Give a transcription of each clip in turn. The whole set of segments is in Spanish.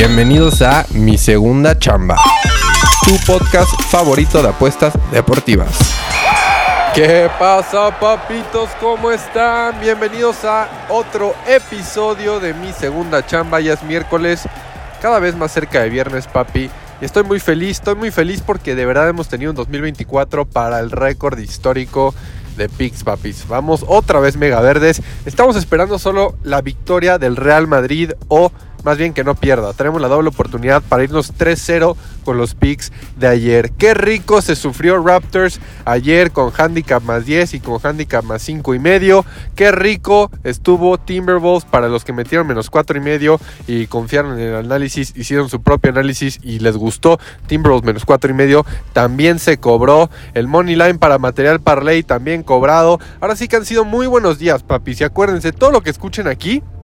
Bienvenidos a Mi Segunda Chamba, tu podcast favorito de apuestas deportivas. ¿Qué pasa, papitos? ¿Cómo están? Bienvenidos a otro episodio de Mi Segunda Chamba. Ya es miércoles, cada vez más cerca de viernes, papi. Y estoy muy feliz, estoy muy feliz porque de verdad hemos tenido un 2024 para el récord histórico de Pix, papis. Vamos otra vez mega verdes. Estamos esperando solo la victoria del Real Madrid o más bien que no pierda. Tenemos la doble oportunidad para irnos 3-0 con los picks de ayer. Qué rico se sufrió Raptors ayer con handicap más 10 y con handicap más 5 y medio. Qué rico estuvo Timberwolves para los que metieron menos 4 y medio y confiaron en el análisis, hicieron su propio análisis y les gustó. Timberwolves menos 4 y medio también se cobró. El money line para material parlay también cobrado. Ahora sí que han sido muy buenos días, papis. Y acuérdense, todo lo que escuchen aquí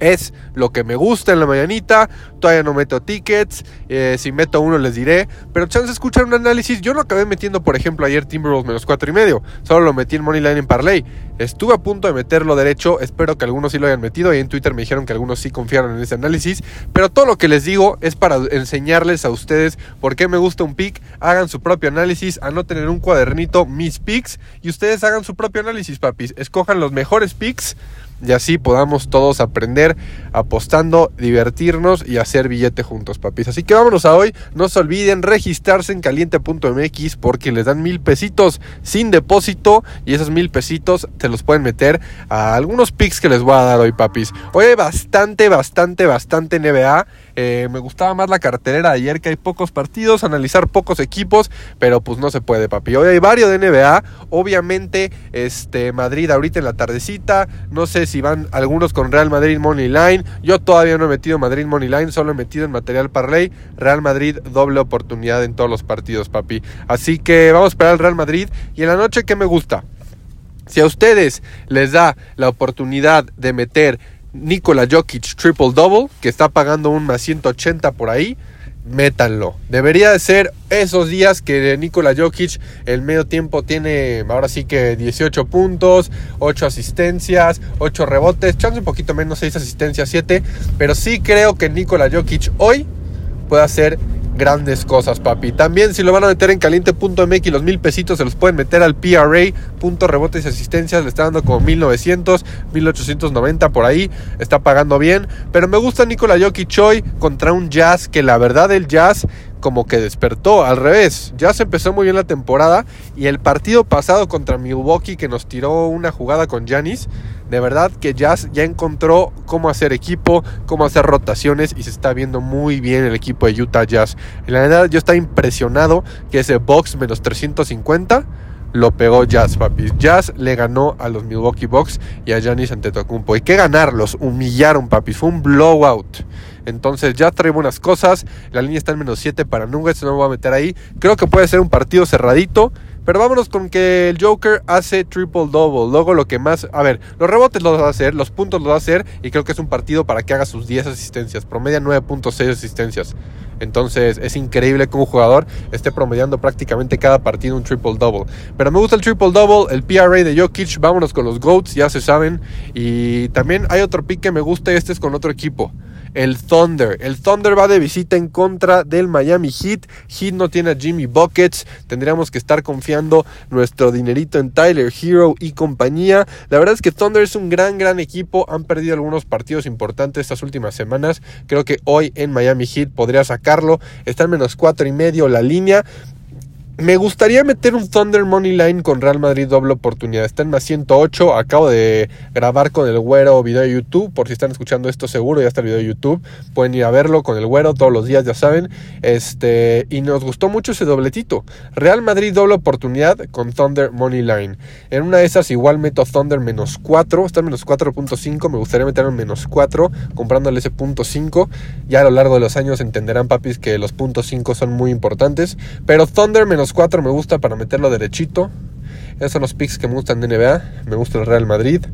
es lo que me gusta en la mañanita. Todavía no meto tickets. eh, si meto uno les diré. Pero chance escuchar un análisis. Yo no acabé metiendo, por ejemplo, ayer Timberwolves menos 4 y medio. Solo lo metí en Moneyline en Parlay. Estuve a punto de meterlo derecho. Espero que algunos sí lo hayan metido. Y en Twitter me dijeron que algunos sí confiaron en ese análisis. Pero todo lo que les digo es para enseñarles a ustedes por qué me gusta un pick. Hagan su propio análisis. Anoten en un cuadernito mis picks. Y ustedes hagan su propio análisis, papis. Escojan los mejores picks y así podamos todos aprender apostando, divertirnos y hacer billete juntos, papis. Así que vámonos a hoy. No se olviden registrarse en caliente.mx porque les dan mil pesitos sin depósito y esos mil pesitos se los pueden meter a algunos picks que les voy a dar hoy, papis. Hoy hay bastante, bastante, bastante NBA. Eh, me gustaba más la cartelera de ayer que hay pocos partidos, analizar pocos equipos, pero pues no se puede, papi. Hoy hay varios de NBA. Obviamente, este Madrid ahorita en la tardecita. No sé si van algunos con Real Madrid Money Line. Yo todavía no he metido Madrid Money Line, solo he metido en material parlay. Real Madrid doble oportunidad en todos los partidos, papi. Así que vamos a esperar al Real Madrid. Y en la noche, ¿qué me gusta? Si a ustedes les da la oportunidad de meter Nikola Jokic triple double, que está pagando un más 180 por ahí, métanlo. Debería de ser esos días que Nikola Jokic el medio tiempo tiene ahora sí que 18 puntos, 8 asistencias, 8 rebotes, chance un poquito menos 6 asistencias, 7, pero sí creo que Nikola Jokic hoy puede hacer grandes cosas, papi. También si lo van a meter en caliente.mx, los mil pesitos se los pueden meter al PRA, punto rebotes y asistencias, le está dando como 1900, 1890 por ahí, está pagando bien. Pero me gusta Nikola Jokic hoy contra un Jazz que la verdad el Jazz como que despertó, al revés. Jazz empezó muy bien la temporada y el partido pasado contra Milwaukee que nos tiró una jugada con Giannis, de verdad que Jazz ya encontró cómo hacer equipo, cómo hacer rotaciones y se está viendo muy bien el equipo de Utah Jazz. En la verdad yo estaba impresionado que ese box menos 350 lo pegó Jazz, papi. Jazz le ganó a los Milwaukee Bucks y a Giannis Antetokounmpo. ¿Y qué ganar? Los humillaron, papi. Fue un blowout. Entonces ya trae buenas cosas. La línea está en menos 7 para Nuggets. No me voy a meter ahí. Creo que puede ser un partido cerradito. Pero vámonos con que el Joker hace triple double. Luego lo que más. A ver, los rebotes los va a hacer, los puntos los va a hacer. Y creo que es un partido para que haga sus 10 asistencias. Promedia 9.6 asistencias. Entonces es increíble que un jugador esté promediando prácticamente cada partido un triple double. Pero me gusta el triple double, el PRA de Jokic. Vámonos con los GOATs, ya se saben. Y también hay otro pick que me gusta. Este es con otro equipo. El Thunder. El Thunder va de visita en contra del Miami Heat. Heat no tiene a Jimmy Buckets. Tendríamos que estar confiando nuestro dinerito en Tyler Hero y compañía. La verdad es que Thunder es un gran, gran equipo. Han perdido algunos partidos importantes estas últimas semanas. Creo que hoy en Miami Heat podría sacarlo. Está en menos cuatro y medio la línea. Me gustaría meter un Thunder Money Line con Real Madrid doble oportunidad. Está en más 108. Acabo de grabar con el güero video de YouTube. Por si están escuchando esto, seguro ya está el video de YouTube. Pueden ir a verlo con el güero todos los días, ya saben. Este, y nos gustó mucho ese dobletito. Real Madrid doble oportunidad con Thunder Money Line. En una de esas, igual meto Thunder menos 4. Está en menos 4.5. Me gustaría meter en menos 4, comprándole ese punto 5. Ya a lo largo de los años entenderán, papis, que los puntos 5 son muy importantes. Pero Thunder menos 4 me gusta para meterlo derechito. Esos son los picks que me gustan de NBA. Me gusta el Real Madrid.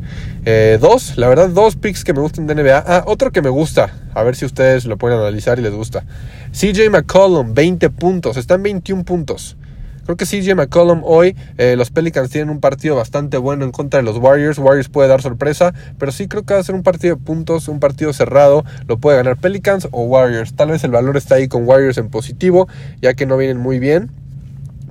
Eh, dos, la verdad, dos picks que me gustan de NBA. Ah, otro que me gusta. A ver si ustedes lo pueden analizar y les gusta. CJ McCollum, 20 puntos. Están 21 puntos. Creo que CJ McCollum hoy, eh, los Pelicans tienen un partido bastante bueno en contra de los Warriors. Warriors puede dar sorpresa, pero sí creo que va a ser un partido de puntos, un partido cerrado. Lo puede ganar Pelicans o Warriors. Tal vez el valor está ahí con Warriors en positivo, ya que no vienen muy bien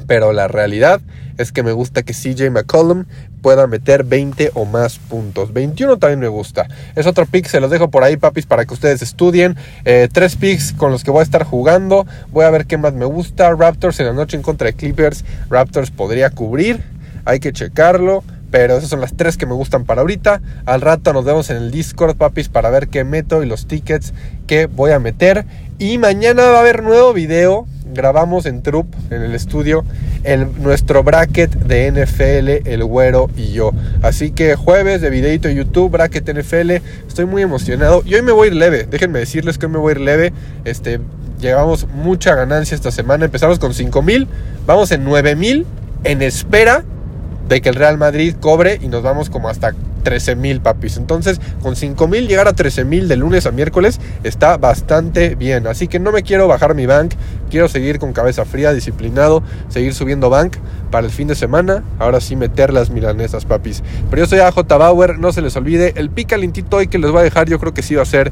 pero la realidad es que me gusta que CJ McCollum pueda meter 20 o más puntos. 21 también me gusta. Es otro pick, se los dejo por ahí, papis, para que ustedes estudien. Eh, tres picks con los que voy a estar jugando. Voy a ver qué más me gusta. Raptors en la noche en contra de Clippers. Raptors podría cubrir. Hay que checarlo. Pero esas son las tres que me gustan para ahorita. Al rato nos vemos en el Discord, papis, para ver qué meto y los tickets que voy a meter. Y mañana va a haber nuevo video. Grabamos en Troop, en el estudio, en nuestro bracket de NFL, el güero y yo. Así que jueves de videito de YouTube, bracket NFL. Estoy muy emocionado. Y hoy me voy a ir leve. Déjenme decirles que hoy me voy a ir leve. Este, llevamos mucha ganancia esta semana. Empezamos con 5 mil. Vamos en 9 mil. En espera de que el Real Madrid cobre y nos vamos como hasta 13 mil papis. Entonces, con 5 mil llegar a 13 mil de lunes a miércoles está bastante bien. Así que no me quiero bajar mi bank. Quiero seguir con cabeza fría, disciplinado, seguir subiendo bank para el fin de semana. Ahora sí meter las milanesas, papis. Pero yo soy AJ Bauer, no se les olvide. El pica lintito hoy que les voy a dejar, yo creo que sí va a ser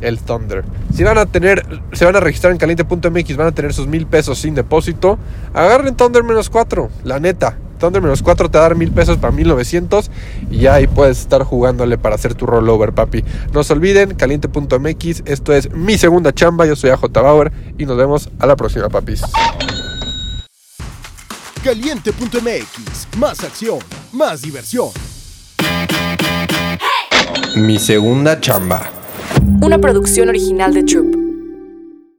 el Thunder. Si van a tener, se van a registrar en caliente.mx, van a tener sus mil pesos sin depósito. Agarren Thunder menos 4, la neta. Thunder menos 4 te va a dar mil pesos para 1900 y ya ahí puedes estar jugándole para hacer tu rollover, papi. No se olviden, caliente.mx, esto es mi segunda chamba, yo soy AJ Bauer y nos vemos a la próxima, papis. Caliente.mx, más acción, más diversión. Mi segunda chamba. Una producción original de Troop.